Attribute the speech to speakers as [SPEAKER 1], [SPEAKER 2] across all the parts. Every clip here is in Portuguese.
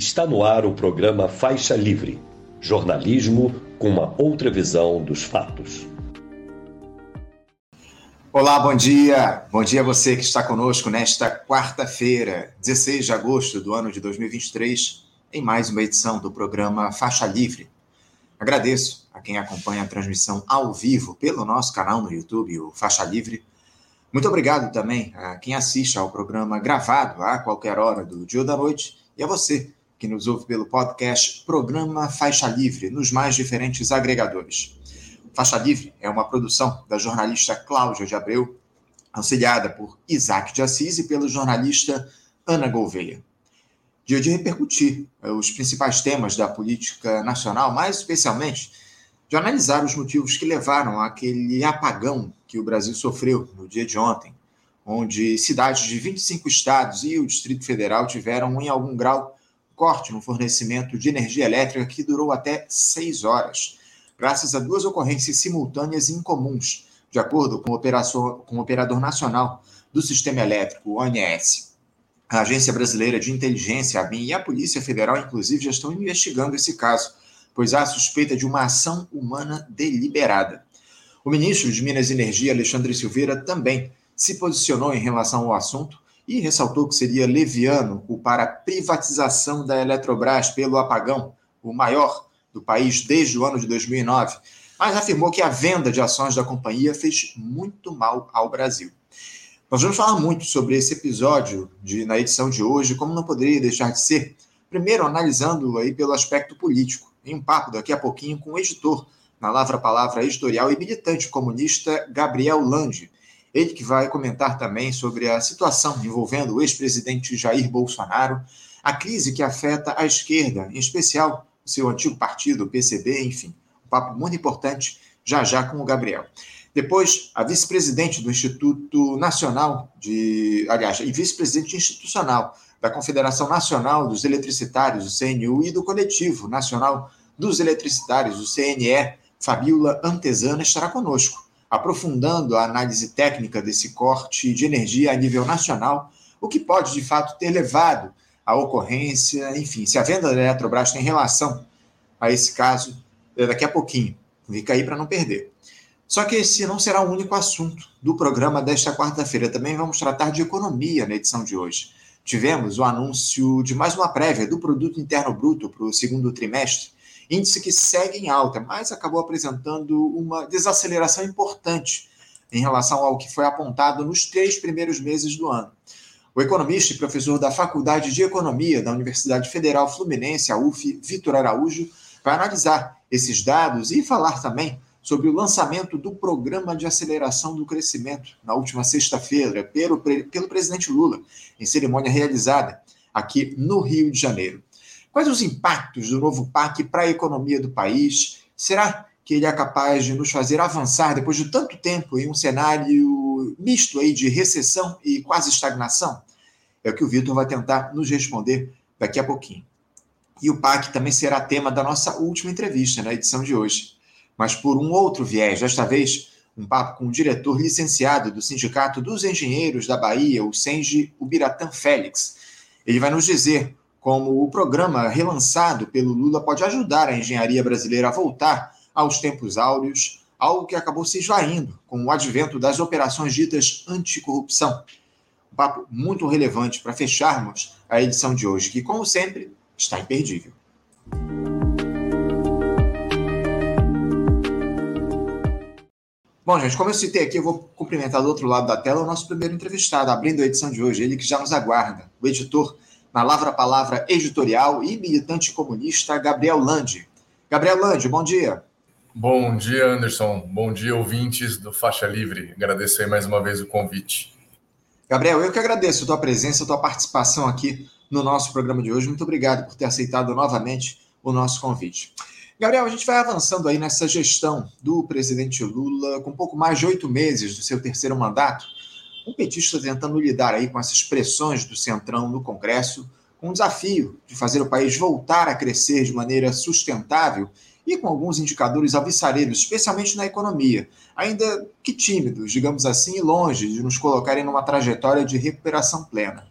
[SPEAKER 1] Está no ar o programa Faixa Livre jornalismo com uma outra visão dos fatos.
[SPEAKER 2] Olá, bom dia. Bom dia a você que está conosco nesta quarta-feira, 16 de agosto do ano de 2023, em mais uma edição do programa Faixa Livre. Agradeço a quem acompanha a transmissão ao vivo pelo nosso canal no YouTube, o Faixa Livre. Muito obrigado também a quem assiste ao programa gravado a qualquer hora do dia ou da noite e a você que nos ouve pelo podcast Programa Faixa Livre, nos mais diferentes agregadores. Faixa Livre é uma produção da jornalista Cláudia de Abreu, auxiliada por Isaac de Assis e pelo jornalista Ana Gouveia. Dia de repercutir eh, os principais temas da política nacional, mais especialmente de analisar os motivos que levaram àquele apagão que o Brasil sofreu no dia de ontem, onde cidades de 25 estados e o Distrito Federal tiveram, em algum grau, corte no fornecimento de energia elétrica que durou até seis horas, graças a duas ocorrências simultâneas e incomuns, de acordo com o, com o Operador Nacional do Sistema Elétrico, ONS. A Agência Brasileira de Inteligência, a ABIN, e a Polícia Federal, inclusive, já estão investigando esse caso, pois há suspeita de uma ação humana deliberada. O ministro de Minas e Energia, Alexandre Silveira, também se posicionou em relação ao assunto e ressaltou que seria leviano culpar a privatização da Eletrobras pelo apagão, o maior do país desde o ano de 2009, mas afirmou que a venda de ações da companhia fez muito mal ao Brasil. Nós vamos falar muito sobre esse episódio de, na edição de hoje, como não poderia deixar de ser, primeiro analisando aí pelo aspecto político, em um papo daqui a pouquinho com o editor na Lavra Palavra editorial e militante comunista Gabriel Lande, ele que vai comentar também sobre a situação envolvendo o ex-presidente Jair Bolsonaro, a crise que afeta a esquerda, em especial o seu antigo partido, o PCB, enfim. Um papo muito importante já já com o Gabriel. Depois, a vice-presidente do Instituto Nacional de. Aliás, e vice-presidente institucional da Confederação Nacional dos Eletricitários, o CNU, e do Coletivo Nacional dos Eletricitários, o CNE, Fabiola Antesana, estará conosco aprofundando a análise técnica desse corte de energia a nível nacional, o que pode, de fato, ter levado à ocorrência, enfim, se a venda da Eletrobras tem relação a esse caso, é daqui a pouquinho. Fica aí para não perder. Só que esse não será o único assunto do programa desta quarta-feira. Também vamos tratar de economia na edição de hoje. Tivemos o anúncio de mais uma prévia do Produto Interno Bruto para o segundo trimestre, índice que segue em alta, mas acabou apresentando uma desaceleração importante em relação ao que foi apontado nos três primeiros meses do ano. O economista e professor da Faculdade de Economia da Universidade Federal Fluminense, a UF, Vitor Araújo, vai analisar esses dados e falar também sobre o lançamento do Programa de Aceleração do Crescimento na última sexta-feira pelo, pelo presidente Lula, em cerimônia realizada aqui no Rio de Janeiro. Quais os impactos do novo PAC para a economia do país? Será que ele é capaz de nos fazer avançar depois de tanto tempo em um cenário misto aí de recessão e quase estagnação? É o que o Vitor vai tentar nos responder daqui a pouquinho. E o PAC também será tema da nossa última entrevista na edição de hoje, mas por um outro viés, desta vez um papo com o diretor licenciado do Sindicato dos Engenheiros da Bahia, o Senge Ubiratã Félix. Ele vai nos dizer como o programa relançado pelo Lula pode ajudar a engenharia brasileira a voltar aos tempos áureos, algo que acabou se esvaindo com o advento das operações ditas anticorrupção. Um papo muito relevante para fecharmos a edição de hoje, que, como sempre, está imperdível. Bom, gente, como eu citei aqui, eu vou cumprimentar do outro lado da tela o nosso primeiro entrevistado, abrindo a edição de hoje, ele que já nos aguarda, o editor na Lavra Palavra editorial e militante comunista Gabriel Lande. Gabriel Lande, bom dia.
[SPEAKER 3] Bom dia, Anderson. Bom dia, ouvintes do Faixa Livre. Agradeço aí mais uma vez o convite.
[SPEAKER 2] Gabriel, eu que agradeço a tua presença, a tua participação aqui no nosso programa de hoje. Muito obrigado por ter aceitado novamente o nosso convite. Gabriel, a gente vai avançando aí nessa gestão do presidente Lula, com pouco mais de oito meses do seu terceiro mandato um petista tentando lidar aí com essas pressões do Centrão no Congresso, com o desafio de fazer o país voltar a crescer de maneira sustentável e com alguns indicadores alvissareiros, especialmente na economia, ainda que tímidos, digamos assim, e longe de nos colocarem numa trajetória de recuperação plena.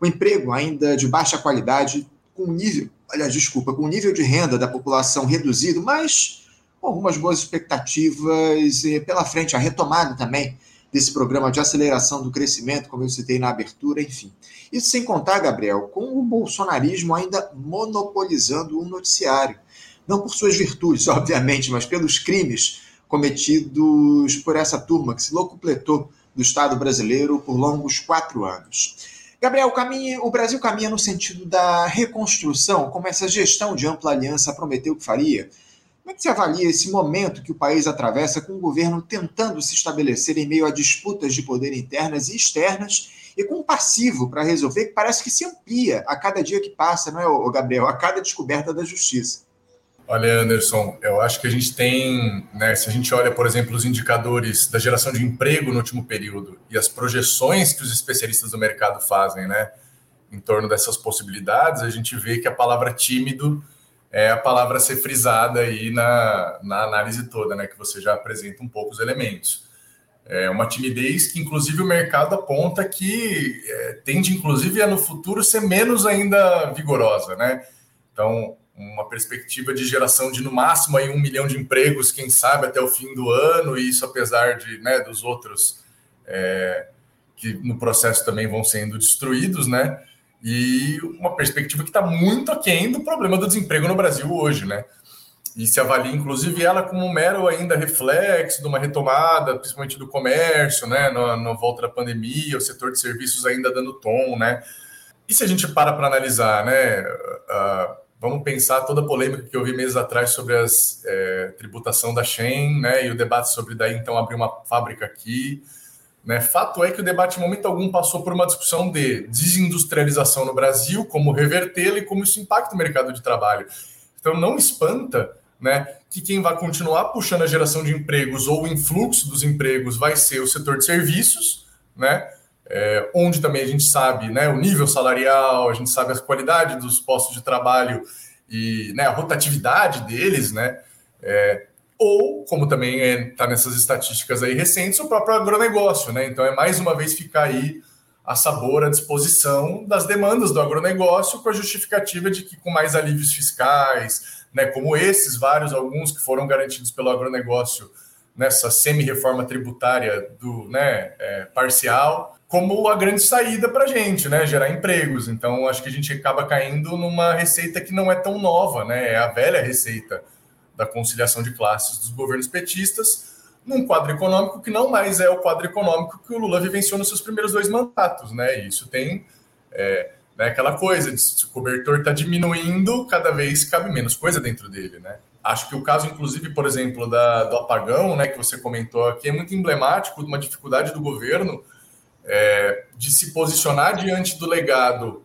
[SPEAKER 2] O emprego ainda de baixa qualidade com o nível, aliás, desculpa, com o nível de renda da população reduzido, mas com algumas boas expectativas pela frente, a retomada também desse programa de aceleração do crescimento, como eu citei na abertura, enfim. Isso sem contar, Gabriel, com o bolsonarismo ainda monopolizando o noticiário. Não por suas virtudes, obviamente, mas pelos crimes cometidos por essa turma que se locupletou do Estado brasileiro por longos quatro anos. Gabriel, o, caminho, o Brasil caminha no sentido da reconstrução, como essa gestão de ampla aliança prometeu que faria. Como é que você avalia esse momento que o país atravessa com o governo tentando se estabelecer em meio a disputas de poder internas e externas e com um passivo para resolver que parece que se amplia a cada dia que passa, não é, Gabriel? A cada descoberta da justiça.
[SPEAKER 3] Olha, Anderson, eu acho que a gente tem, né, se a gente olha, por exemplo, os indicadores da geração de emprego no último período e as projeções que os especialistas do mercado fazem, né, em torno dessas possibilidades, a gente vê que a palavra tímido é a palavra a ser frisada aí na, na análise toda, né? Que você já apresenta um pouco os elementos. É uma timidez que, inclusive, o mercado aponta que é, tende, inclusive, a no futuro ser menos ainda vigorosa, né? Então, uma perspectiva de geração de no máximo aí um milhão de empregos, quem sabe até o fim do ano, e isso apesar de né, dos outros é, que no processo também vão sendo destruídos, né? E uma perspectiva que está muito aquém do problema do desemprego no Brasil hoje, né? E se avalia, inclusive, ela como um mero ainda reflexo de uma retomada, principalmente do comércio, né? Na, na volta da pandemia, o setor de serviços ainda dando tom, né? E se a gente para para analisar, né? Uh, vamos pensar toda a polêmica que eu vi meses atrás sobre a é, tributação da Shen, né? E o debate sobre daí então abrir uma fábrica aqui. Né? Fato é que o debate, em momento algum, passou por uma discussão de desindustrialização no Brasil, como revertê-la e como isso impacta o mercado de trabalho. Então, não espanta né, que quem vai continuar puxando a geração de empregos ou o influxo dos empregos vai ser o setor de serviços, né, é, onde também a gente sabe né, o nível salarial, a gente sabe a qualidade dos postos de trabalho e né, a rotatividade deles, né, é, ou, como também está é, nessas estatísticas aí recentes, o próprio agronegócio, né? Então é mais uma vez ficar aí a sabor, à disposição das demandas do agronegócio, com a justificativa de que com mais alívios fiscais, né, como esses, vários, alguns que foram garantidos pelo agronegócio nessa semi-reforma tributária do né, é, parcial, como a grande saída para a gente, né, gerar empregos. Então, acho que a gente acaba caindo numa receita que não é tão nova, né, é a velha receita da conciliação de classes dos governos petistas, num quadro econômico que não mais é o quadro econômico que o Lula vivenciou nos seus primeiros dois mandatos, né? Isso tem é, né, aquela coisa de se o cobertor está diminuindo, cada vez cabe menos coisa dentro dele, né? Acho que o caso, inclusive, por exemplo, da, do apagão, né, que você comentou aqui, é muito emblemático de uma dificuldade do governo é, de se posicionar diante do legado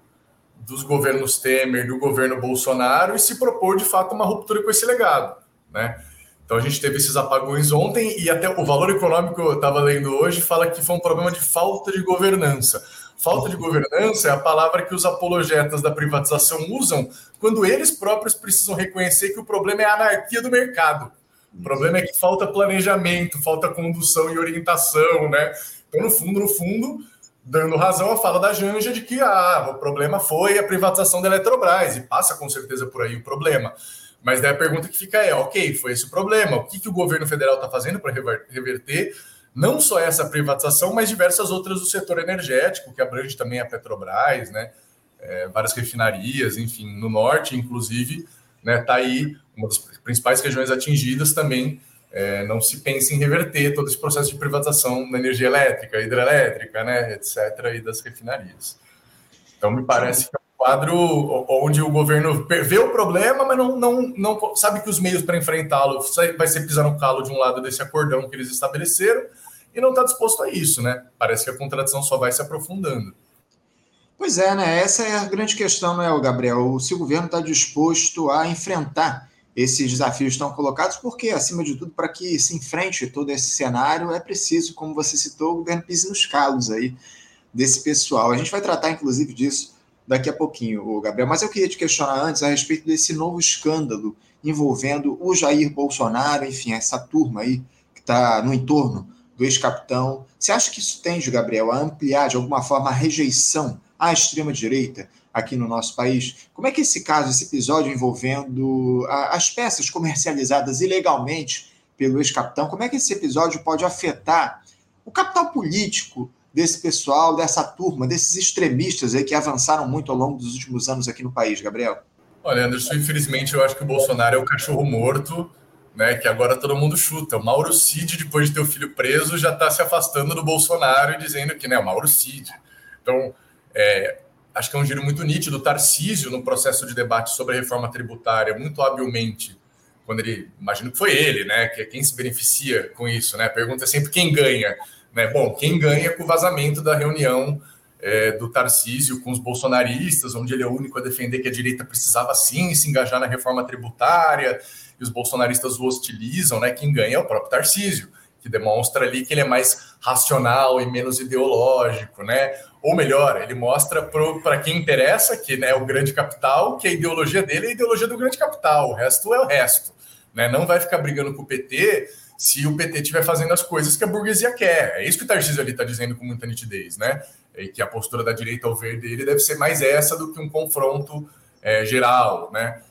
[SPEAKER 3] dos governos Temer, do governo Bolsonaro e se propor de fato uma ruptura com esse legado, né? Então a gente teve esses apagões ontem e até o valor econômico eu estava lendo hoje fala que foi um problema de falta de governança. Falta de governança é a palavra que os apologetas da privatização usam quando eles próprios precisam reconhecer que o problema é a anarquia do mercado. O problema é que falta planejamento, falta condução e orientação, né? Então, no fundo, no fundo, dando razão à fala da Janja de que ah, o problema foi a privatização da Eletrobras, e passa com certeza por aí o problema. Mas daí a pergunta que fica é: ok, foi esse o problema, o que, que o governo federal está fazendo para reverter não só essa privatização, mas diversas outras do setor energético, que abrange também a Petrobras, né? É, várias refinarias, enfim, no norte, inclusive, né? Está aí uma das principais regiões atingidas também é, não se pensa em reverter todo esse processo de privatização da energia elétrica, hidrelétrica, né, etc., e das refinarias. Então, me parece que é um quadro onde o governo vê o problema, mas não, não, não sabe que os meios para enfrentá-lo vai ser pisar no calo de um lado desse acordão que eles estabeleceram e não está disposto a isso, né? Parece que a contradição só vai se aprofundando.
[SPEAKER 2] Pois é, né? Essa é a grande questão, não é, Gabriel? Se o governo está disposto a enfrentar esses desafios estão colocados, porque, acima de tudo, para que se enfrente todo esse cenário, é preciso, como você citou, o governo pise nos calos aí desse pessoal. A gente vai tratar, inclusive, disso daqui a pouquinho, Gabriel. Mas eu queria te questionar antes a respeito desse novo escândalo envolvendo o Jair Bolsonaro, enfim, essa turma aí que está no entorno do ex-capitão. Você acha que isso tende, Gabriel, a ampliar de alguma forma a rejeição à extrema-direita, aqui no nosso país. Como é que esse caso, esse episódio envolvendo as peças comercializadas ilegalmente pelo ex-capitão, como é que esse episódio pode afetar o capital político desse pessoal, dessa turma, desses extremistas aí que avançaram muito ao longo dos últimos anos aqui no país, Gabriel?
[SPEAKER 3] Olha, Anderson, infelizmente eu acho que o Bolsonaro é o cachorro morto, né? Que agora todo mundo chuta. O Mauro Cid, depois de ter o filho preso, já está se afastando do Bolsonaro e dizendo que, né, o Mauro Cid. Então, é, acho que é um giro muito nítido. Tarcísio, no processo de debate sobre a reforma tributária, muito habilmente, quando ele, imagino que foi ele, né, que é quem se beneficia com isso, né? A pergunta é sempre quem ganha, né? Bom, quem ganha com o vazamento da reunião é, do Tarcísio com os bolsonaristas, onde ele é o único a defender que a direita precisava sim se engajar na reforma tributária, e os bolsonaristas o hostilizam, né? Quem ganha é o próprio Tarcísio, que demonstra ali que ele é mais racional e menos ideológico, né? Ou melhor, ele mostra para quem interessa, que né, é o grande capital, que a ideologia dele é a ideologia do grande capital, o resto é o resto. Né? Não vai ficar brigando com o PT se o PT estiver fazendo as coisas que a burguesia quer. É isso que o Tarcísio ali está dizendo com muita nitidez, né? E que a postura da direita ao ver dele deve ser mais essa do que um confronto é, geral, né?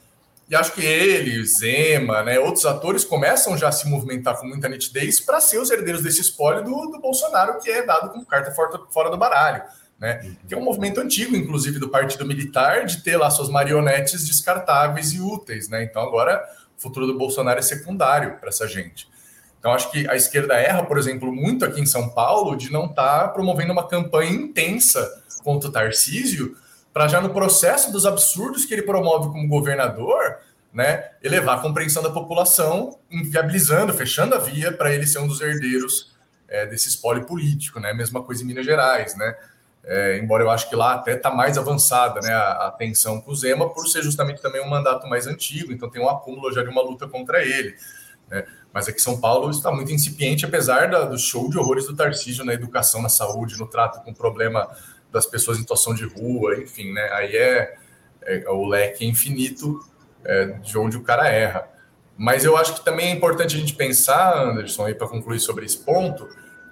[SPEAKER 3] E acho que ele, Zema, né, outros atores começam já a se movimentar com muita nitidez para ser os herdeiros desse espólio do, do Bolsonaro, que é dado como carta fora, fora do baralho. Né? Que é um movimento antigo, inclusive, do Partido Militar, de ter lá suas marionetes descartáveis e úteis. Né? Então, agora, o futuro do Bolsonaro é secundário para essa gente. Então, acho que a esquerda erra, por exemplo, muito aqui em São Paulo, de não estar tá promovendo uma campanha intensa contra o Tarcísio, para já no processo dos absurdos que ele promove como governador, né, elevar a compreensão da população, inviabilizando, fechando a via para ele ser um dos herdeiros é, desse espólio político, né? Mesma coisa em Minas Gerais, né? É, embora eu acho que lá até está mais avançada né, a, a, tensão com o Zema, por ser justamente também um mandato mais antigo, então tem um acúmulo já de uma luta contra ele. Né? Mas aqui São Paulo está muito incipiente, apesar da, do show de horrores do Tarcísio na educação, na saúde, no trato com problema das pessoas em situação de rua, enfim, né? Aí é, é o leque infinito é, de onde o cara erra. Mas eu acho que também é importante a gente pensar, Anderson, aí para concluir sobre esse ponto,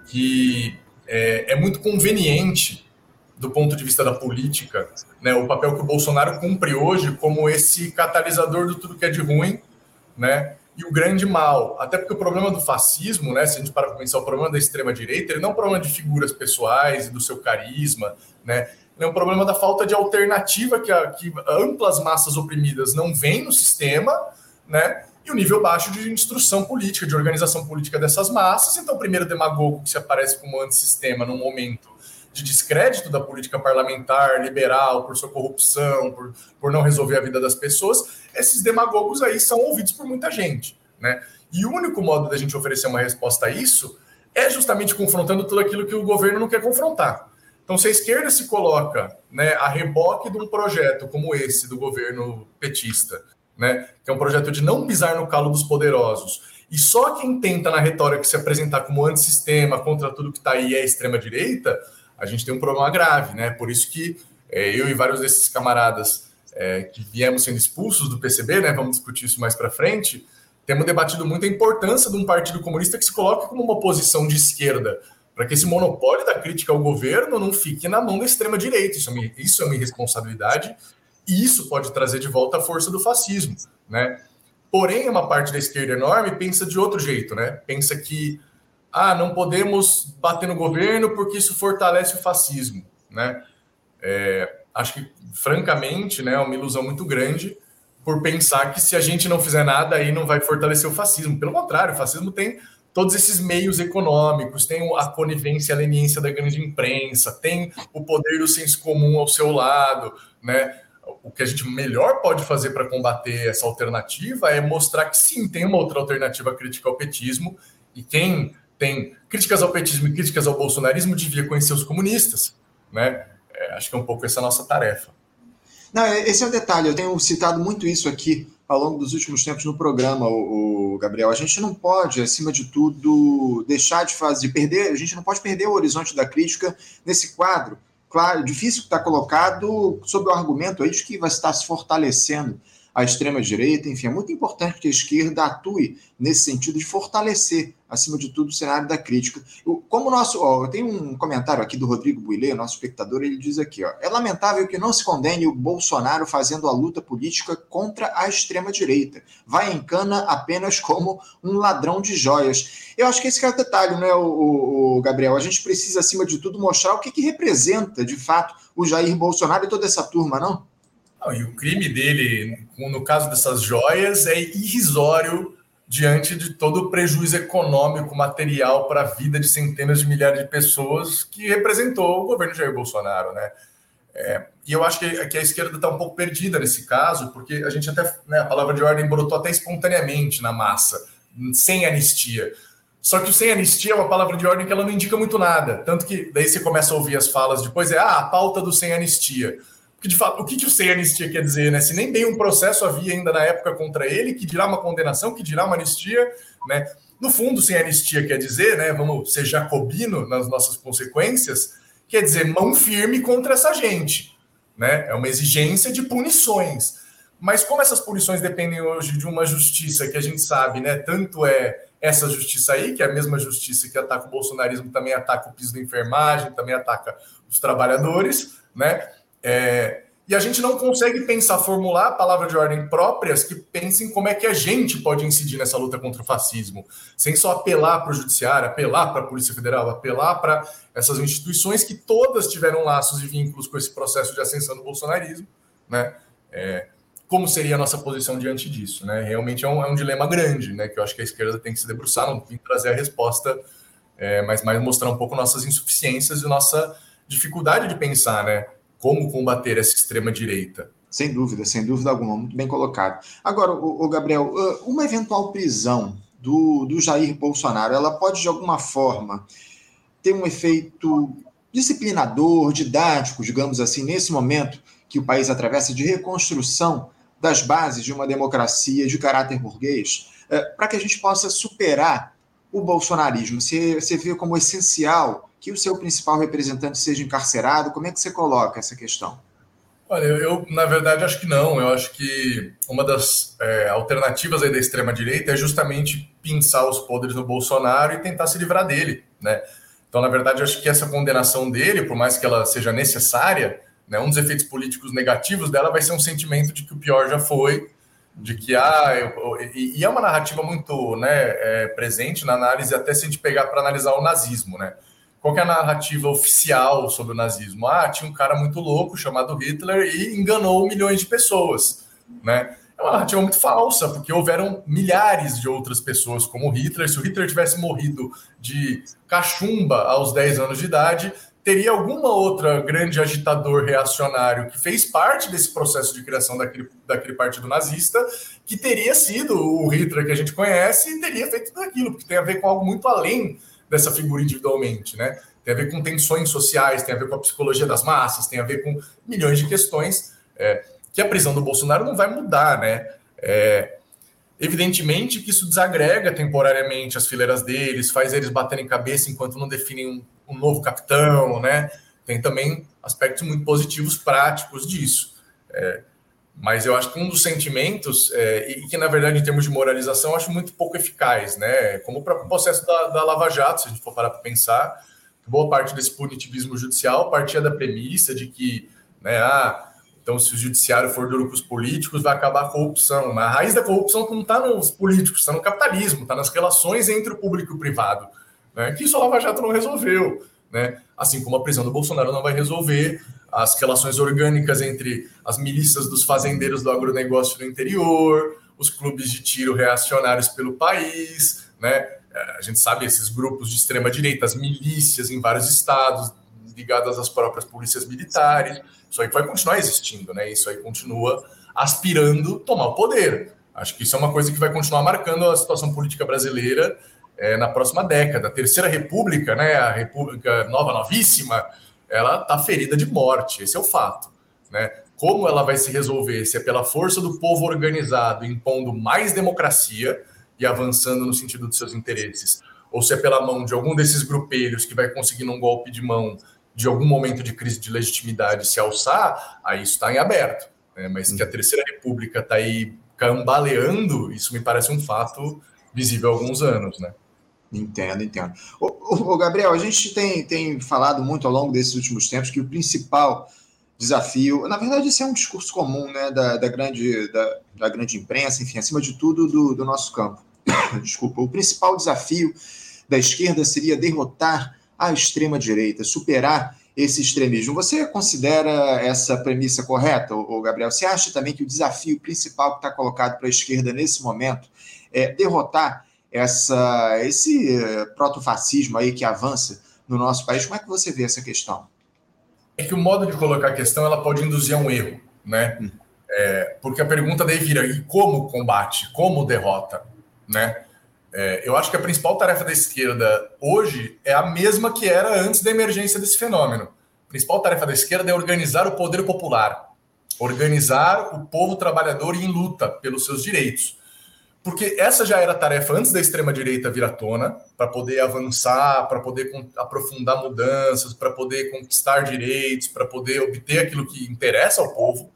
[SPEAKER 3] que é, é, muito conveniente do ponto de vista da política, né, o papel que o Bolsonaro cumpre hoje como esse catalisador do tudo que é de ruim, né, e o grande mal. Até porque o problema do fascismo, né, se a gente para pensar o problema da extrema-direita, ele não é um problema de figuras pessoais e do seu carisma, né, é um problema da falta de alternativa que, a, que amplas massas oprimidas não veem no sistema, né, e o nível baixo de instrução política, de organização política dessas massas. Então, o primeiro demagogo que se aparece como antissistema num momento de descrédito da política parlamentar, liberal, por sua corrupção, por, por não resolver a vida das pessoas, esses demagogos aí são ouvidos por muita gente. Né? E o único modo da gente oferecer uma resposta a isso é justamente confrontando tudo aquilo que o governo não quer confrontar. Então, se a esquerda se coloca né, a reboque de um projeto como esse do governo petista, né, que é um projeto de não pisar no calo dos poderosos, e só quem tenta na retórica se apresentar como antissistema contra tudo que está aí é extrema-direita, a gente tem um problema grave, né? Por isso que é, eu e vários desses camaradas é, que viemos sendo expulsos do PCB, né? Vamos discutir isso mais para frente. Temos debatido muito a importância de um partido comunista que se coloque como uma oposição de esquerda, para que esse monopólio da crítica ao governo não fique na mão da extrema direita. Isso é uma, isso é uma irresponsabilidade e isso pode trazer de volta a força do fascismo, né? Porém, uma parte da esquerda enorme pensa de outro jeito, né? Pensa que ah, não podemos bater no governo porque isso fortalece o fascismo, né? É, acho que, francamente, né, é uma ilusão muito grande por pensar que se a gente não fizer nada aí não vai fortalecer o fascismo. Pelo contrário, o fascismo tem todos esses meios econômicos, tem a conivência, a leniência da grande imprensa, tem o poder do senso comum ao seu lado, né? O que a gente melhor pode fazer para combater essa alternativa é mostrar que sim, tem uma outra alternativa crítica ao petismo, e quem tem críticas ao petismo e críticas ao bolsonarismo, devia conhecer os comunistas, né? É, acho que é um pouco essa nossa tarefa.
[SPEAKER 2] Não, é, esse é o detalhe. Eu tenho citado muito isso aqui ao longo dos últimos tempos no programa, o, o, Gabriel. A gente não pode, acima de tudo, deixar de fazer, de perder. A gente não pode perder o horizonte da crítica nesse quadro. Claro, difícil que está colocado sob o argumento aí de que vai estar se fortalecendo a extrema-direita, enfim, é muito importante que a esquerda atue nesse sentido de fortalecer, acima de tudo, o cenário da crítica. Eu, como nosso, ó, eu tenho um comentário aqui do Rodrigo Builê, nosso espectador, ele diz aqui, ó, é lamentável que não se condene o Bolsonaro fazendo a luta política contra a extrema-direita. Vai em cana apenas como um ladrão de joias. Eu acho que esse é o detalhe, né, o, o Gabriel? A gente precisa, acima de tudo, mostrar o que, que representa, de fato, o Jair Bolsonaro e toda essa turma, não?
[SPEAKER 3] Não, e o crime dele, no caso dessas joias, é irrisório diante de todo o prejuízo econômico, material para a vida de centenas de milhares de pessoas que representou o governo Jair Bolsonaro, né? É, e eu acho que, que a esquerda está um pouco perdida nesse caso, porque a gente até, né, a palavra de ordem brotou até espontaneamente na massa, sem anistia. Só que o sem anistia é uma palavra de ordem que ela não indica muito nada. Tanto que daí você começa a ouvir as falas depois, é ah, a pauta do sem anistia. Porque, de fato, o que, que o sem anistia quer dizer, né? Se nem bem um processo havia ainda na época contra ele, que dirá uma condenação, que dirá uma anistia, né? No fundo, sem anistia quer dizer, né? Vamos ser jacobino nas nossas consequências, quer dizer mão firme contra essa gente, né? É uma exigência de punições. Mas como essas punições dependem hoje de uma justiça que a gente sabe, né? Tanto é essa justiça aí, que é a mesma justiça que ataca o bolsonarismo, também ataca o piso da enfermagem, também ataca os trabalhadores, né? É, e a gente não consegue pensar, formular palavras de ordem próprias que pensem como é que a gente pode incidir nessa luta contra o fascismo, sem só apelar para o judiciário, apelar para a Polícia Federal, apelar para essas instituições que todas tiveram laços e vínculos com esse processo de ascensão do bolsonarismo, né? É, como seria a nossa posição diante disso, né? Realmente é um, é um, dilema grande, né? Que eu acho que a esquerda tem que se debruçar, não tem que trazer a resposta, é, mas mais mostrar um pouco nossas insuficiências e nossa dificuldade de pensar, né? Como combater essa extrema-direita.
[SPEAKER 2] Sem dúvida, sem dúvida alguma, muito bem colocado. Agora, o, Gabriel, uma eventual prisão do, do Jair Bolsonaro, ela pode de alguma forma ter um efeito disciplinador, didático, digamos assim, nesse momento que o país atravessa de reconstrução das bases de uma democracia de caráter burguês, para que a gente possa superar o bolsonarismo. Você, você vê como essencial que o seu principal representante seja encarcerado? Como é que você coloca essa questão?
[SPEAKER 3] Olha, eu, na verdade acho que não. Eu acho que uma das é, alternativas da extrema direita é justamente pinçar os poderes no Bolsonaro e tentar se livrar dele, né? Então, na verdade, acho que essa condenação dele, por mais que ela seja necessária, né, um dos efeitos políticos negativos dela vai ser um sentimento de que o pior já foi, de que ah, eu, eu, e, e, é uma narrativa muito né, é, presente na análise, até se a gente pegar para analisar o nazismo, né? Qual é a narrativa oficial sobre o nazismo? Ah, tinha um cara muito louco chamado Hitler e enganou milhões de pessoas, né? É uma narrativa muito falsa, porque houveram milhares de outras pessoas como Hitler. Se o Hitler tivesse morrido de cachumba aos 10 anos de idade, teria alguma outra grande agitador reacionário que fez parte desse processo de criação daquele, daquele partido nazista, que teria sido o Hitler que a gente conhece e teria feito tudo aquilo, porque tem a ver com algo muito além dessa figura individualmente, né? Tem a ver com tensões sociais, tem a ver com a psicologia das massas, tem a ver com milhões de questões é, que a prisão do Bolsonaro não vai mudar, né? É, evidentemente que isso desagrega temporariamente as fileiras deles, faz eles baterem cabeça enquanto não definem um, um novo capitão, né? Tem também aspectos muito positivos práticos disso. É, mas eu acho que um dos sentimentos, é, e que na verdade em termos de moralização, eu acho muito pouco eficaz, né? Como o próprio processo da, da Lava Jato, se a gente for parar para pensar, boa parte desse punitivismo judicial partia da premissa de que, né, ah, então se o judiciário for duro com os políticos, vai acabar a corrupção. Mas a raiz da corrupção não está nos políticos, está no capitalismo, está nas relações entre o público e o privado, né? Que isso a Lava Jato não resolveu, né? Assim como a prisão do Bolsonaro não vai resolver as relações orgânicas entre as milícias dos fazendeiros do agronegócio no interior, os clubes de tiro reacionários pelo país, né? A gente sabe esses grupos de extrema direita, as milícias em vários estados ligadas às próprias polícias militares. Isso aí vai continuar existindo, né? Isso aí continua aspirando tomar o poder. Acho que isso é uma coisa que vai continuar marcando a situação política brasileira é, na próxima década. A Terceira República, né? A República nova, novíssima, ela está ferida de morte, esse é o fato. Né? Como ela vai se resolver? Se é pela força do povo organizado impondo mais democracia e avançando no sentido dos seus interesses, ou se é pela mão de algum desses grupelhos que vai conseguir, num golpe de mão, de algum momento de crise de legitimidade, se alçar, aí isso está em aberto. né? mas que a Terceira República está aí cambaleando, isso me parece um fato visível há alguns anos, né?
[SPEAKER 2] Entendo, entendo. O, Gabriel, a gente tem, tem falado muito ao longo desses últimos tempos que o principal desafio, na verdade, esse é um discurso comum né, da, da grande, da, da, grande imprensa, enfim, acima de tudo, do, do nosso campo. Desculpa, o principal desafio da esquerda seria derrotar a extrema-direita, superar esse extremismo. Você considera essa premissa correta, ou Gabriel? Você acha também que o desafio principal que está colocado para a esquerda nesse momento é derrotar essa, esse eh, protofascismo aí que avança no nosso país? Como é que você vê essa questão?
[SPEAKER 3] É que o modo de colocar a questão ela pode induzir a um erro, né? Hum. É, porque a pergunta daí vira: e como combate? Como derrota? Né? É, eu acho que a principal tarefa da esquerda hoje é a mesma que era antes da emergência desse fenômeno. A principal tarefa da esquerda é organizar o poder popular, organizar o povo trabalhador em luta pelos seus direitos. Porque essa já era a tarefa antes da extrema-direita vir à tona, para poder avançar, para poder aprofundar mudanças, para poder conquistar direitos, para poder obter aquilo que interessa ao povo.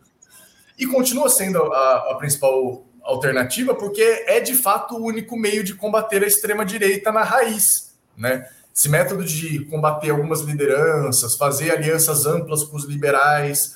[SPEAKER 3] E continua sendo a, a principal alternativa, porque é de fato o único meio de combater a extrema-direita na raiz. Né? Esse método de combater algumas lideranças, fazer alianças amplas com os liberais,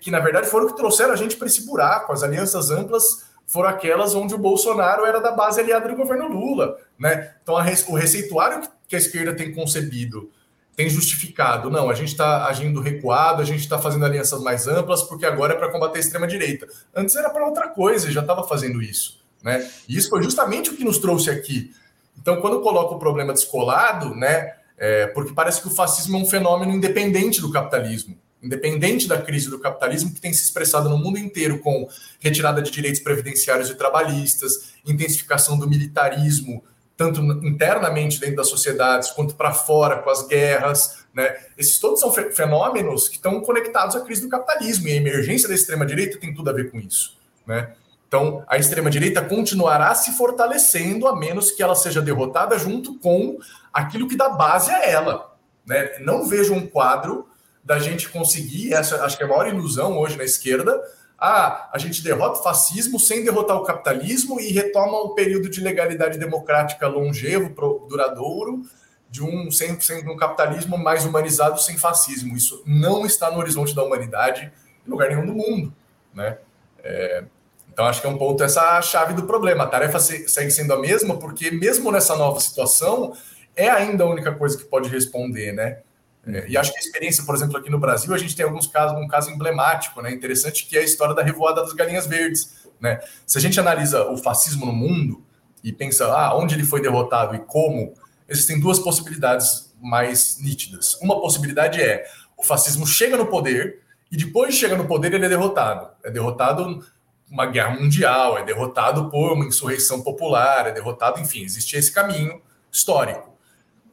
[SPEAKER 3] que na verdade foram que trouxeram a gente para esse buraco. As alianças amplas foram aquelas onde o Bolsonaro era da base aliada do governo Lula. Né? Então, a, o receituário que a esquerda tem concebido tem justificado. Não, a gente está agindo recuado, a gente está fazendo alianças mais amplas, porque agora é para combater a extrema-direita. Antes era para outra coisa, já estava fazendo isso. Né? E isso foi justamente o que nos trouxe aqui. Então, quando coloca o problema descolado, né, é, porque parece que o fascismo é um fenômeno independente do capitalismo, independente da crise do capitalismo, que tem se expressado no mundo inteiro com retirada de direitos previdenciários e trabalhistas, intensificação do militarismo, tanto internamente dentro das sociedades quanto para fora com as guerras, né? Esses todos são fenômenos que estão conectados à crise do capitalismo e a emergência da extrema direita tem tudo a ver com isso, né? Então, a extrema direita continuará se fortalecendo a menos que ela seja derrotada junto com aquilo que dá base a ela, né? Não vejo um quadro da gente conseguir, essa acho que é a maior ilusão hoje na esquerda, ah, a gente derrota o fascismo sem derrotar o capitalismo e retoma o período de legalidade democrática longevo, duradouro, de um sem, sem um capitalismo mais humanizado sem fascismo. Isso não está no horizonte da humanidade em lugar nenhum do mundo, né? É, então acho que é um ponto essa chave do problema. A tarefa segue sendo a mesma porque mesmo nessa nova situação é ainda a única coisa que pode responder, né? É, e acho que a experiência, por exemplo, aqui no Brasil, a gente tem alguns casos, um caso emblemático, né, interessante, que é a história da revoada das galinhas verdes. Né? Se a gente analisa o fascismo no mundo e pensa ah, onde ele foi derrotado e como, existem duas possibilidades mais nítidas. Uma possibilidade é o fascismo chega no poder e depois de chegar no poder ele é derrotado. É derrotado uma guerra mundial, é derrotado por uma insurreição popular, é derrotado, enfim, existe esse caminho histórico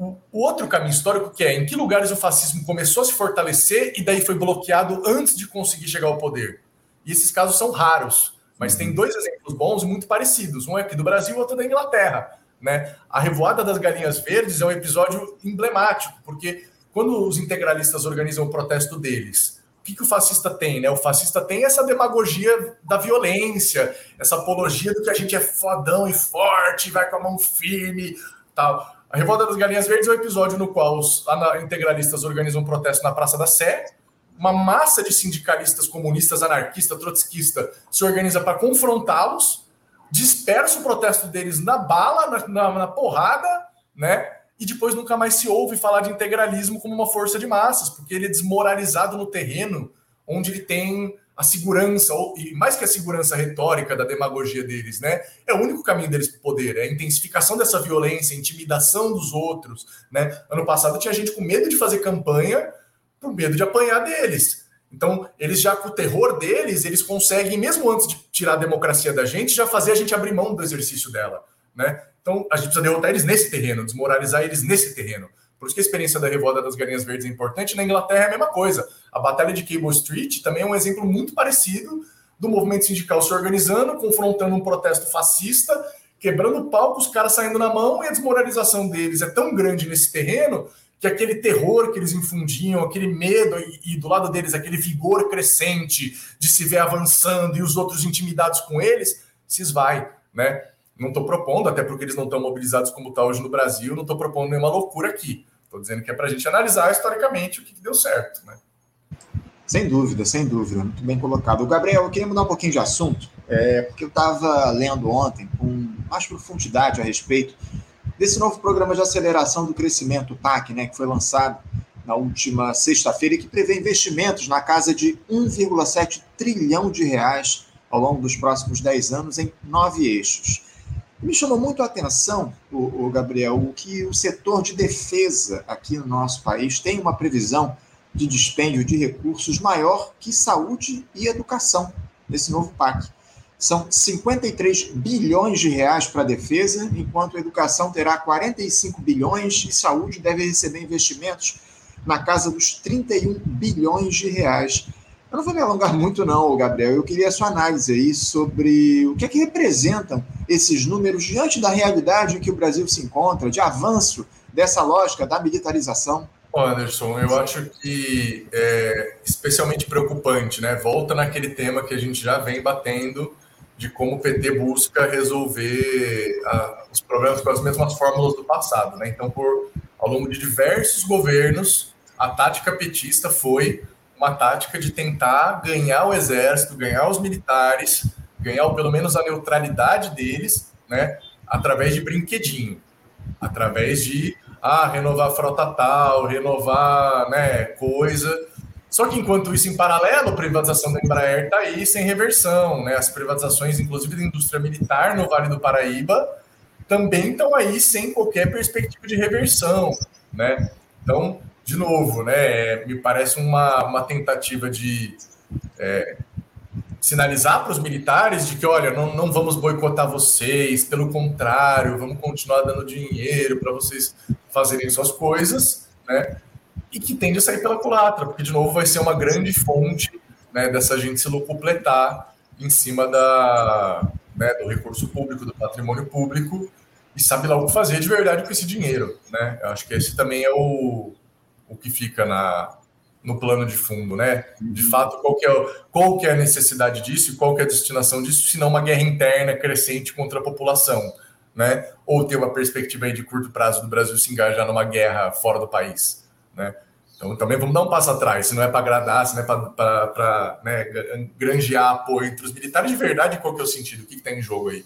[SPEAKER 3] o outro caminho histórico que é em que lugares o fascismo começou a se fortalecer e daí foi bloqueado antes de conseguir chegar ao poder. E esses casos são raros, mas tem uhum. dois exemplos bons muito parecidos. Um é aqui do Brasil, outro da Inglaterra. Né? A Revoada das Galinhas Verdes é um episódio emblemático, porque quando os integralistas organizam o protesto deles, o que, que o fascista tem? Né? O fascista tem essa demagogia da violência, essa apologia do que a gente é fodão e forte, vai com a mão firme, tal. A Revolta das Galinhas Verdes é um episódio no qual os integralistas organizam um protesto na Praça da Sé. Uma massa de sindicalistas comunistas, anarquistas, trotskistas se organiza para confrontá-los, dispersa o protesto deles na bala, na, na, na porrada, né? E depois nunca mais se ouve falar de integralismo como uma força de massas, porque ele é desmoralizado no terreno onde ele tem a segurança, e mais que a segurança retórica da demagogia deles, né? É o único caminho deles para o poder, é a intensificação dessa violência, a intimidação dos outros, né? Ano passado tinha gente com medo de fazer campanha por medo de apanhar deles. Então, eles já com o terror deles, eles conseguem, mesmo antes de tirar a democracia da gente, já fazer a gente abrir mão do exercício dela, né? Então, a gente precisa derrotar eles nesse terreno, desmoralizar eles nesse terreno. Por isso que a experiência da revolta das galinhas verdes é importante. Na Inglaterra é a mesma coisa. A Batalha de Cable Street também é um exemplo muito parecido do movimento sindical se organizando, confrontando um protesto fascista, quebrando palco, os caras saindo na mão, e a desmoralização deles é tão grande nesse terreno que aquele terror que eles infundiam, aquele medo e, e, do lado deles aquele vigor crescente de se ver avançando e os outros intimidados com eles, se esvai, né? Não estou propondo, até porque eles não estão mobilizados como está hoje no Brasil, não estou propondo nenhuma loucura aqui. Estou dizendo que é para a gente analisar historicamente o que, que deu certo, né?
[SPEAKER 2] Sem dúvida, sem dúvida, muito bem colocado. Gabriel, eu queria mudar um pouquinho de assunto, é, porque eu estava lendo ontem com mais profundidade a respeito desse novo programa de aceleração do crescimento, o PAC, né, que foi lançado na última sexta-feira e que prevê investimentos na casa de 1,7 trilhão de reais ao longo dos próximos 10 anos em nove eixos. Me chamou muito a atenção, o, o Gabriel, o que o setor de defesa aqui no nosso país tem uma previsão de dispêndio de recursos maior que saúde e educação nesse novo PAC. São 53 bilhões de reais para a defesa, enquanto a educação terá 45 bilhões e saúde deve receber investimentos na casa dos 31 bilhões de reais. Eu não vou me alongar muito, não, Gabriel. Eu queria a sua análise aí sobre o que é que representam esses números diante da realidade em que o Brasil se encontra, de avanço dessa lógica da militarização.
[SPEAKER 3] Anderson, eu acho que é especialmente preocupante, né? Volta naquele tema que a gente já vem batendo de como o PT busca resolver a, os problemas com as mesmas fórmulas do passado, né? Então, por ao longo de diversos governos, a tática petista foi uma tática de tentar ganhar o exército, ganhar os militares, ganhar pelo menos a neutralidade deles, né? Através de brinquedinho, através de ah, renovar a frota tal, renovar né, coisa. Só que enquanto isso, em paralelo, a privatização da Embraer está aí sem reversão. Né? As privatizações, inclusive da indústria militar no Vale do Paraíba, também estão aí sem qualquer perspectiva de reversão. Né? Então, de novo, né, me parece uma, uma tentativa de é, sinalizar para os militares de que, olha, não, não vamos boicotar vocês, pelo contrário, vamos continuar dando dinheiro para vocês fazerem suas coisas, né? E que tende a sair pela culatra, porque, de novo, vai ser uma grande fonte né, dessa gente se locupletar em cima da, né, do recurso público, do patrimônio público, e sabe lá o que fazer de verdade com esse dinheiro, né? Eu acho que esse também é o, o que fica na, no plano de fundo, né? De fato, qual que, é, qual que é a necessidade disso e qual que é a destinação disso, se não uma guerra interna crescente contra a população, né? Ou ter uma perspectiva aí de curto prazo do Brasil se engajar numa guerra fora do país, né? Então também vamos dar um passo atrás, se não é para agradar, se não é para né, granjear apoio entre os militares de verdade, qual que é o sentido? O que está em jogo aí?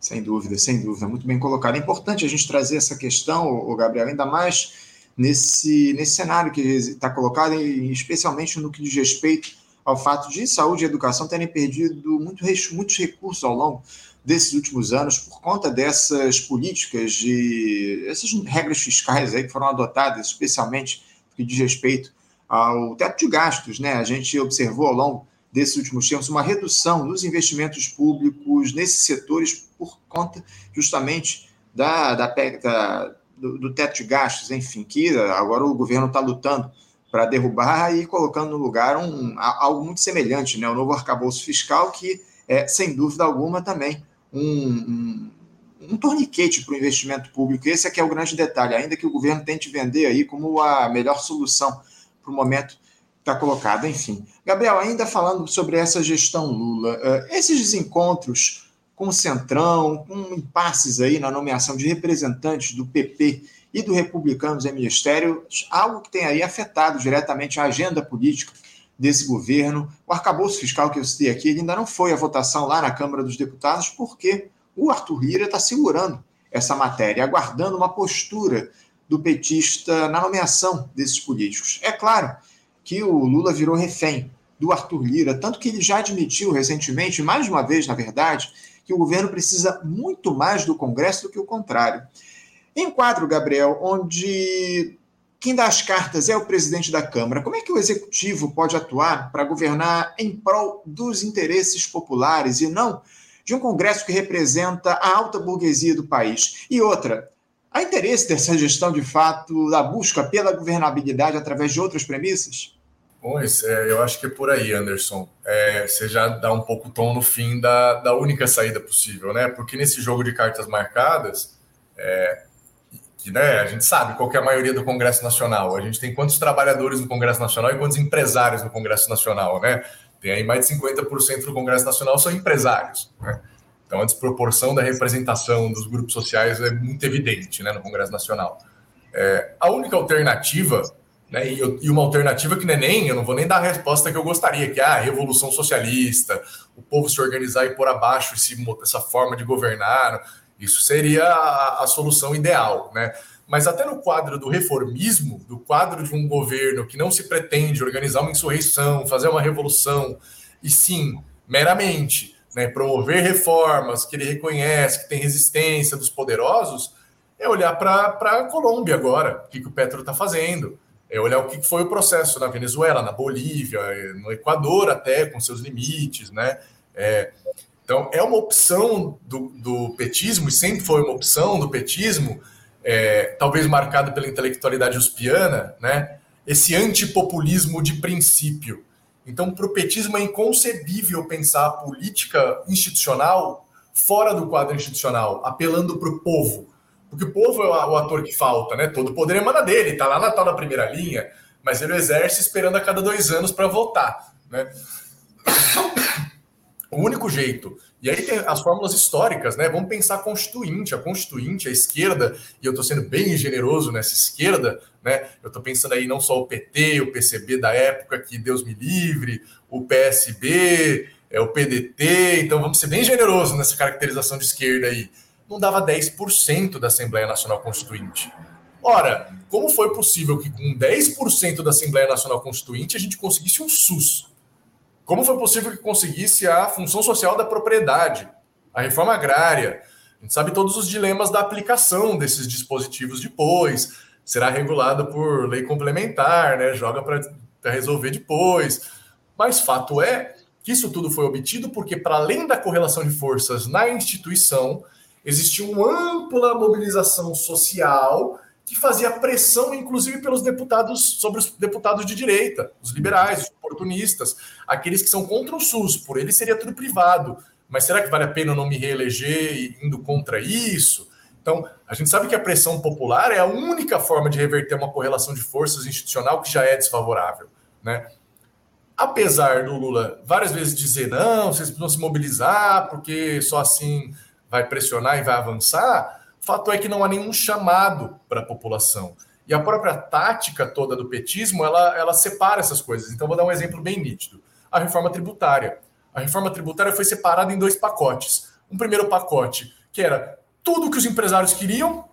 [SPEAKER 2] Sem dúvida, sem dúvida, muito bem colocado. É importante a gente trazer essa questão, o Gabriel, ainda mais nesse, nesse cenário que está colocado, e especialmente no que diz respeito ao fato de saúde e educação terem perdido muito, muitos recursos ao longo desses últimos anos por conta dessas políticas de essas regras fiscais aí que foram adotadas, especialmente que diz respeito ao teto de gastos, né? A gente observou ao longo desses últimos tempos uma redução nos investimentos públicos nesses setores por conta justamente da, da, da do, teto de gastos, enfim, que agora o governo está lutando para derrubar e colocando no lugar um, algo muito semelhante, né? o novo arcabouço fiscal, que é, sem dúvida alguma, também um, um, um torniquete para o investimento público. Esse aqui é o grande detalhe, ainda que o governo tente vender aí como a melhor solução para o momento está colocado. Enfim, Gabriel, ainda falando sobre essa gestão Lula, uh, esses desencontros com o Centrão, com impasses aí na nomeação de representantes do PP e do Republicanos em ministério, algo que tem aí afetado diretamente a agenda política desse governo. O arcabouço fiscal que eu citei aqui, ainda não foi à votação lá na Câmara dos Deputados, porque o Arthur Lira está segurando essa matéria, aguardando uma postura do petista na nomeação desses políticos. É claro que o Lula virou refém do Arthur Lira, tanto que ele já admitiu recentemente, mais uma vez, na verdade, que o governo precisa muito mais do Congresso do que o contrário. Em quadro, Gabriel, onde quem dá as cartas é o presidente da Câmara, como é que o executivo pode atuar para governar em prol dos interesses populares e não de um Congresso que representa a alta burguesia do país? E outra, há interesse dessa gestão, de fato, da busca pela governabilidade através de outras premissas?
[SPEAKER 3] Pois, é, eu acho que é por aí, Anderson. É, você já dá um pouco o tom no fim da, da única saída possível, né? Porque nesse jogo de cartas marcadas, é, que né, a gente sabe qual é a maioria do Congresso Nacional. A gente tem quantos trabalhadores no Congresso Nacional e quantos empresários no Congresso Nacional, né? Tem aí mais de 50% do Congresso Nacional são empresários, né? Então a desproporção da representação dos grupos sociais é muito evidente né, no Congresso Nacional. É, a única alternativa, né, e, e, uma alternativa que não é nem, eu não vou nem dar a resposta que eu gostaria, que é a revolução socialista, o povo se organizar e pôr abaixo esse, essa forma de governar, isso seria a, a solução ideal, né? Mas até no quadro do reformismo, do quadro de um governo que não se pretende organizar uma insurreição, fazer uma revolução, e sim, meramente, né, promover reformas que ele reconhece, que tem resistência dos poderosos, é olhar para a Colômbia agora, o que, que o Petro está fazendo. É olhar o que foi o processo na Venezuela, na Bolívia, no Equador até, com seus limites, né? É, então, é uma opção do, do, petismo, e sempre foi uma opção do petismo, é, talvez marcado pela intelectualidade uspiana, né? esse antipopulismo de princípio. Então, para o petismo é inconcebível pensar a política institucional fora do quadro institucional, apelando para o povo. Porque o povo é o ator que falta, né? Todo o poder emana dele, está lá na tal da primeira linha, mas ele exerce esperando a cada dois anos para votar, né? O único jeito. E aí tem as fórmulas históricas, né? Vamos pensar a constituinte, a constituinte, a esquerda, e eu estou sendo bem generoso nessa esquerda, né? Eu estou pensando aí não só o PT, o PCB da época, que Deus me livre, o PSB, é o PDT, então vamos ser bem generosos nessa caracterização de esquerda aí. Não dava 10% da Assembleia Nacional Constituinte. Ora, como foi possível que com 10% da Assembleia Nacional Constituinte a gente conseguisse um SUS? Como foi possível que conseguisse a função social da propriedade, a reforma agrária? A gente sabe todos os dilemas da aplicação desses dispositivos depois. Será regulado por lei complementar, né? Joga para resolver depois. Mas fato é que isso tudo foi obtido porque, para além da correlação de forças na instituição, existia uma ampla mobilização social que fazia pressão, inclusive, pelos deputados sobre os deputados de direita, os liberais, os oportunistas, aqueles que são contra o SUS. Por ele seria tudo privado. Mas será que vale a pena eu não me reeleger indo contra isso? Então, a gente sabe que a pressão popular é a única forma de reverter uma correlação de forças institucional que já é desfavorável, né? Apesar do Lula várias vezes dizer não, vocês precisam se mobilizar porque só assim vai pressionar e vai avançar, Fato é que não há nenhum chamado para a população. E a própria tática toda do petismo, ela, ela separa essas coisas. Então, vou dar um exemplo bem nítido. A reforma tributária. A reforma tributária foi separada em dois pacotes. Um primeiro pacote, que era tudo que os empresários queriam,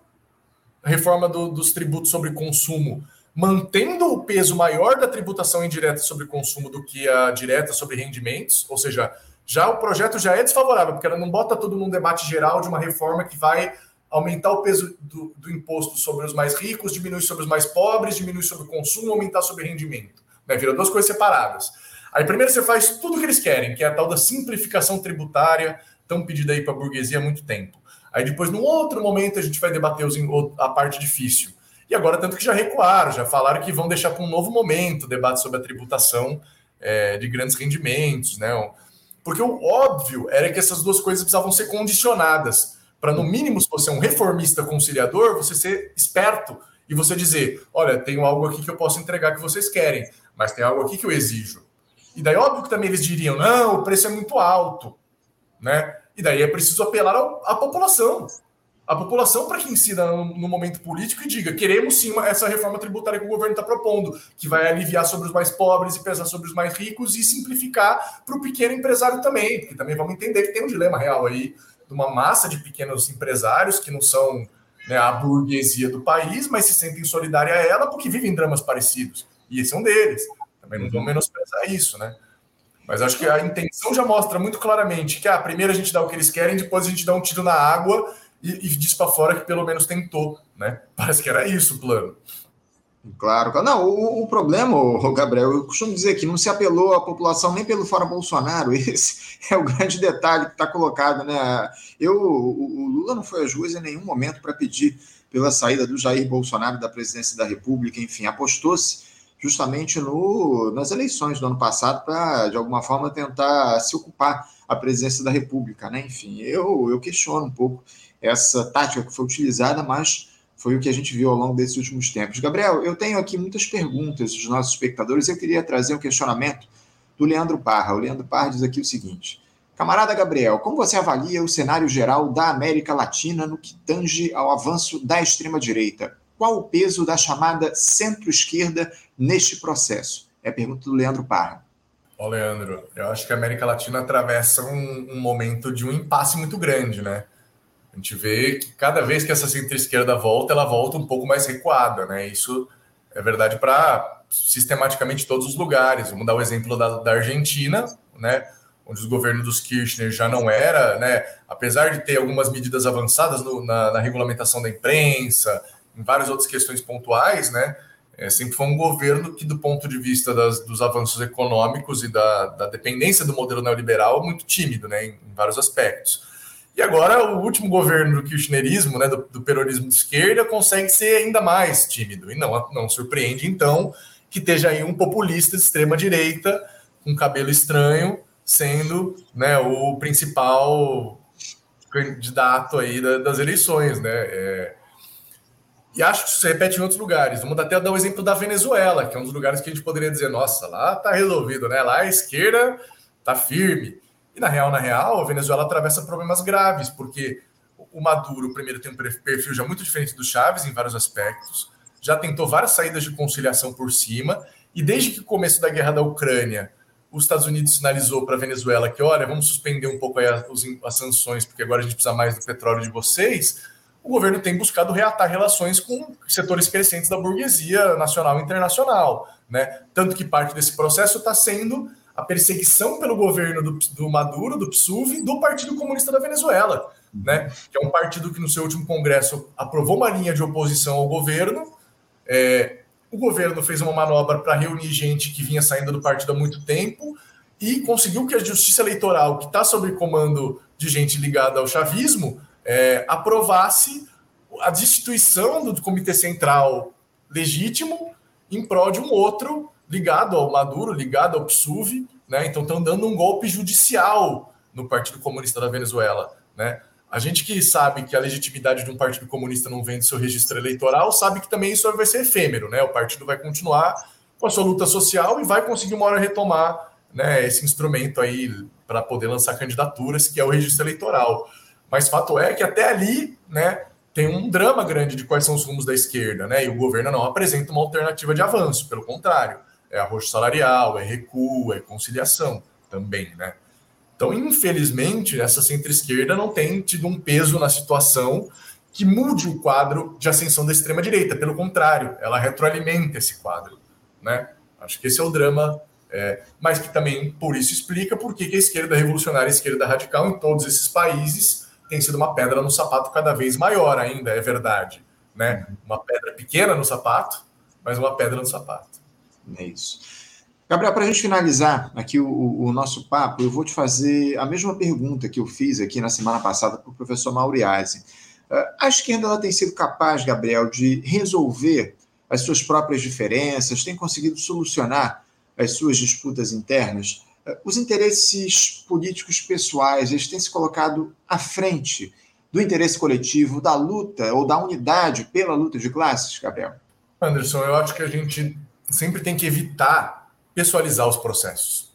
[SPEAKER 3] a reforma do, dos tributos sobre consumo, mantendo o peso maior da tributação indireta sobre consumo do que a direta sobre rendimentos, ou seja, já o projeto já é desfavorável, porque ela não bota tudo num debate geral de uma reforma que vai aumentar o peso do, do, imposto sobre os mais ricos, diminuir sobre os mais pobres, diminuir sobre o consumo, aumentar sobre o rendimento. Né? Vira duas coisas separadas. Aí primeiro você faz tudo o que eles querem, que é a tal da simplificação tributária, tão pedida aí para a burguesia há muito tempo. Aí depois, num outro momento, a gente vai debater os, a parte difícil. E agora, tanto que já recuaram, já falaram que vão deixar para um novo momento o debate sobre a tributação é, de grandes rendimentos, né? Porque o óbvio era que essas duas coisas precisavam ser condicionadas para no mínimo, se você é um reformista conciliador, você ser esperto e você dizer: olha, tenho algo aqui que eu posso entregar que vocês querem, mas tem algo aqui que eu exijo. E daí, óbvio que também eles diriam: não, o preço é muito alto, né? E daí é preciso apelar à população. A população para que incida no, no, momento político e diga: queremos sim uma, essa reforma tributária que o governo está propondo, que vai aliviar sobre os mais pobres e pesar sobre os mais ricos e simplificar para o pequeno empresário também, porque também vamos entender que tem um dilema real aí de uma massa de pequenos empresários que não são né, a burguesia do país, mas se sentem solidária a ela porque vivem dramas parecidos. E esse é um deles. Também não vão uhum. menosprezar isso, né? Mas acho que a intenção já mostra muito claramente que ah, primeiro a gente dá o que eles querem, depois a gente dá um tiro na água e, e para fora que pelo menos tentou, né? Parece que era isso o plano.
[SPEAKER 2] Claro, não, o, o problema, Gabriel, eu costumo dizer que não se apelou à população nem pelo fora Bolsonaro, esse é o grande detalhe que está colocado, né? Eu, o, o, Lula não foi às ruas em nenhum momento para pedir pela saída do Jair Bolsonaro da presidência da República, enfim, apostou-se justamente no, nas eleições do ano passado para, de alguma forma, tentar se ocupar a presidência da República, né? Enfim, eu, eu questiono um pouco essa tática que foi utilizada, mas Foi o que a gente viu ao longo desses últimos tempos. Gabriel, eu tenho aqui muitas perguntas dos nossos espectadores. Eu queria trazer um questionamento do Leandro Parra. O Leandro Parra diz aqui o seguinte: Camarada Gabriel, como você avalia o cenário geral da América Latina no que tange ao avanço da extrema-direita? Qual o peso da chamada centro-esquerda neste processo? É a pergunta do Leandro Parra.
[SPEAKER 3] Ó, Leandro, eu acho que a América Latina atravessa um, um momento de um impasse muito grande, né? A gente vê que cada vez que essa centro-esquerda volta, ela volta um pouco mais recuada, né? Isso é verdade para sistematicamente todos os lugares. Vamos dar o exemplo da, da, Argentina, né? Onde os governos dos Kirchner já não era, né? Apesar de ter algumas medidas avançadas no, na, na, regulamentação da imprensa, em várias outras questões pontuais, né? É, sempre foi um governo que, do ponto de vista das, dos avanços econômicos e da, da, dependência do modelo neoliberal, muito tímido, né? Em, em vários aspectos. E agora o último governo do kirchnerismo, né, do, do peronismo de esquerda, consegue ser ainda mais tímido. E não, não surpreende, então, que esteja aí um populista de extrema direita, com cabelo estranho, sendo né, o principal candidato aí das eleições, né? É... E acho que isso se repete em outros lugares. Vamos até dar o exemplo da Venezuela, que é um dos lugares que a gente poderia dizer, nossa, lá tá resolvido, né? Lá a esquerda tá firme. E na real, na real, a Venezuela atravessa problemas graves, porque o Maduro, primeiro, tem um perfil já muito diferente do Chaves em vários aspectos, já tentou várias saídas de conciliação por cima, e desde que o começo da guerra da Ucrânia, os Estados Unidos sinalizou para a Venezuela que, olha, vamos suspender um pouco as, as sanções, porque agora a gente precisa mais do petróleo de vocês, o governo tem buscado reatar relações com setores crescentes da burguesia nacional e internacional. Né? Tanto que parte desse processo está sendo a perseguição pelo governo do, do Maduro, do PSUV, do Partido Comunista da Venezuela, né? que é um partido que no seu último congresso aprovou uma linha de oposição ao governo. É, o governo fez uma manobra para reunir gente que vinha saindo do partido há muito tempo e conseguiu que a justiça eleitoral, que está sob comando de gente ligada ao chavismo, é, aprovasse a destituição do Comitê Central legítimo em prol de um outro ligado ao Maduro, ligado ao PSUV, né? Então estão dando um golpe judicial no Partido Comunista da Venezuela, né? A gente que sabe que a legitimidade de um partido comunista não vem do seu registro eleitoral, sabe que também isso vai ser efêmero, né? O partido vai continuar com a sua luta social e vai conseguir uma hora retomar, né, esse instrumento aí para poder lançar candidaturas, que é o registro eleitoral. Mas fato é que até ali, né, tem um drama grande de quais são os rumos da esquerda, né? E o governo não apresenta uma alternativa de avanço, pelo contrário é arroxo salarial, é recuo, é conciliação também, né? Então, infelizmente, essa centro-esquerda não tem tido um peso na situação que mude o quadro de ascensão da extrema-direita. Pelo contrário, ela retroalimenta esse quadro, né? Acho que esse é o drama, é, mas que também, por isso, explica por que a esquerda revolucionária a esquerda radical em todos esses países tem sido uma pedra no sapato cada vez maior ainda, é verdade, né? Uma pedra pequena no sapato, mas uma pedra no sapato.
[SPEAKER 2] É isso. Gabriel, para a gente finalizar aqui o, o, nosso papo, eu vou te fazer a mesma pergunta que eu fiz aqui na semana passada para o professor Mauriase. Uh, a esquerda ela tem sido capaz, Gabriel, de resolver as suas próprias diferenças, tem conseguido solucionar as suas disputas internas? Uh, os interesses políticos pessoais, eles têm se colocado à frente do interesse coletivo, da luta ou da unidade pela luta de classes, Gabriel?
[SPEAKER 3] Anderson, eu acho que a gente sempre tem que evitar pessoalizar os processos.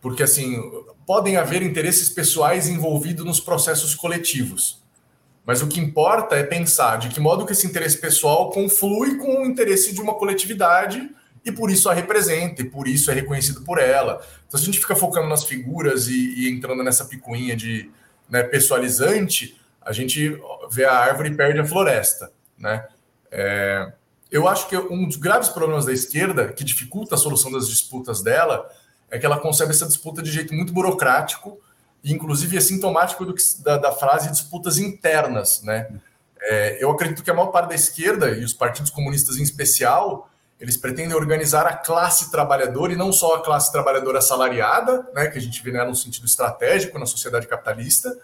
[SPEAKER 3] Porque, assim, podem haver interesses pessoais envolvidos nos processos coletivos. Mas o que importa é pensar de que modo que esse interesse pessoal conflui com o interesse de uma coletividade e por isso a representa, e por isso é reconhecido por ela. Então, se a gente fica focando nas figuras e, e entrando nessa picuinha de né, pessoalizante, a gente vê a árvore e perde a floresta. Né? É, eu acho que um dos graves problemas da esquerda, que dificulta a solução das disputas dela, é que ela concebe essa disputa de jeito muito burocrático, e inclusive é sintomático do que, da, da frase disputas internas. Né? É, eu acredito que a maior parte da esquerda, e os partidos comunistas em especial, eles pretendem organizar a classe trabalhadora e não só a classe trabalhadora assalariada, né, que a gente vê né, no sentido estratégico na sociedade capitalista,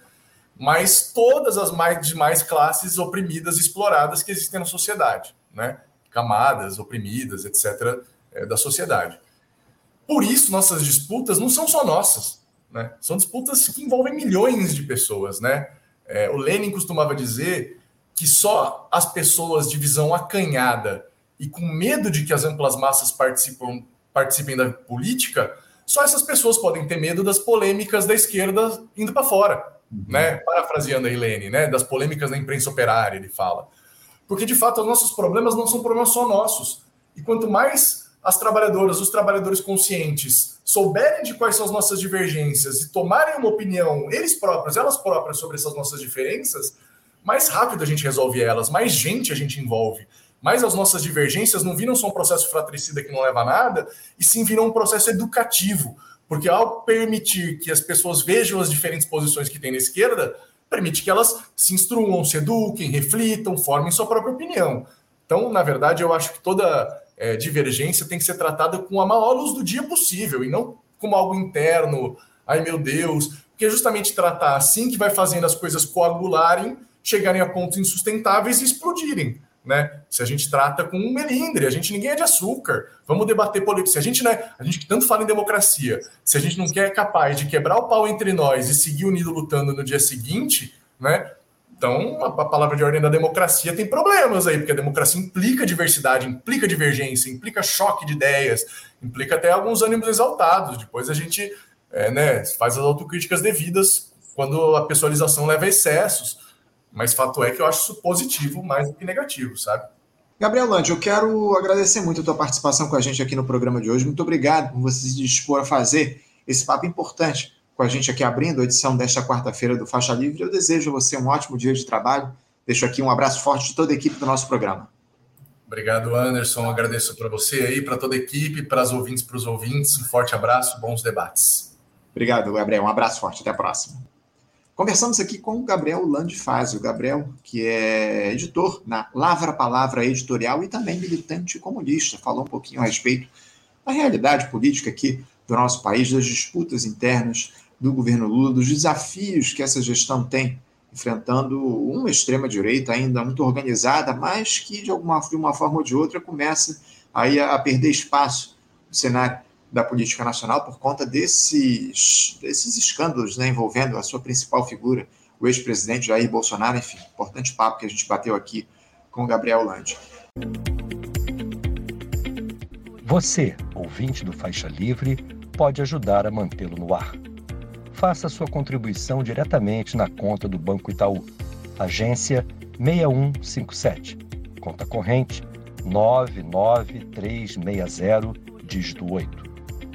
[SPEAKER 3] mas todas as mais demais classes oprimidas exploradas que existem na sociedade. Né? Camadas oprimidas, etc., é, da sociedade. Por isso, nossas disputas não são só nossas, né? são disputas que envolvem milhões de pessoas. Né? É, o Lenin costumava dizer que só as pessoas de visão acanhada e com medo de que as amplas massas participam, participem da política, só essas pessoas podem ter medo das polêmicas da esquerda indo para fora, uhum. né? Parafraseando a Helene, né? Das polêmicas da imprensa operária, ele fala. Porque de fato os nossos problemas não são problemas só nossos. E quanto mais as trabalhadoras, os trabalhadores conscientes souberem de quais são as nossas divergências e tomarem uma opinião, eles próprios, elas próprias, sobre essas nossas diferenças, mais rápido a gente resolve elas, mais gente a gente envolve. Mais as nossas divergências não viram só um processo fratricida que não leva a nada, e sim viram um processo educativo. Porque ao permitir que as pessoas vejam as diferentes posições que tem na esquerda, permite que elas se instruam, se eduquem, reflitam, formem sua própria opinião. Então, na verdade, eu acho que toda é, divergência tem que ser tratada com a maior luz do dia possível e não como algo interno, ai meu Deus, porque é justamente tratar assim que vai fazendo as coisas coagularem, chegarem a pontos insustentáveis e explodirem. Né? Se a gente trata com um melindre, a gente ninguém é de açúcar. Vamos debater política. Se a gente, né, a gente tanto fala em democracia, se a gente não quer é capaz de quebrar o pau entre nós e seguir unido lutando no dia seguinte, né? Então, a, palavra de ordem da democracia tem problemas aí, porque a democracia implica diversidade, implica divergência, implica choque de ideias, implica até alguns ânimos exaltados. Depois a gente é, né, faz as autocríticas devidas quando a pessoalização leva a excessos. Mas fato é que eu acho isso positivo mais do que negativo, sabe?
[SPEAKER 2] Gabriel Lante, eu quero agradecer muito a tua participação com a gente aqui no programa de hoje. Muito obrigado por você se dispor a fazer esse papo importante com a gente aqui abrindo a edição desta quarta-feira do Faixa Livre. Eu desejo a você um ótimo dia de trabalho. Deixo aqui um abraço forte de toda a equipe do nosso programa.
[SPEAKER 3] Obrigado, Anderson. Agradeço para você aí, para toda a equipe, para as ouvintes, para os ouvintes. Um forte abraço, bons debates.
[SPEAKER 2] Obrigado, Gabriel. Um abraço forte. Até a próxima. Conversamos aqui com o Gabriel Landfazio. Gabriel, que é editor na Lavra Palavra Editorial e também militante comunista. Falou um pouquinho a respeito da realidade política aqui do nosso país, das disputas internas, do governo Lula, dos desafios que essa gestão tem, enfrentando uma extrema-direita ainda muito organizada, mas que, de, alguma, de uma forma ou de outra, começa aí a, a perder espaço no cenário da política nacional por conta desses, desses escândalos né, envolvendo a sua principal figura, o ex-presidente Jair Bolsonaro. Enfim, importante papo que a gente bateu aqui com o Gabriel Lande.
[SPEAKER 1] Você, ouvinte do Faixa Livre, pode ajudar a mantê-lo no ar faça sua contribuição diretamente na conta do Banco Itaú. Agência 6157. Conta corrente 99360, dígito 8.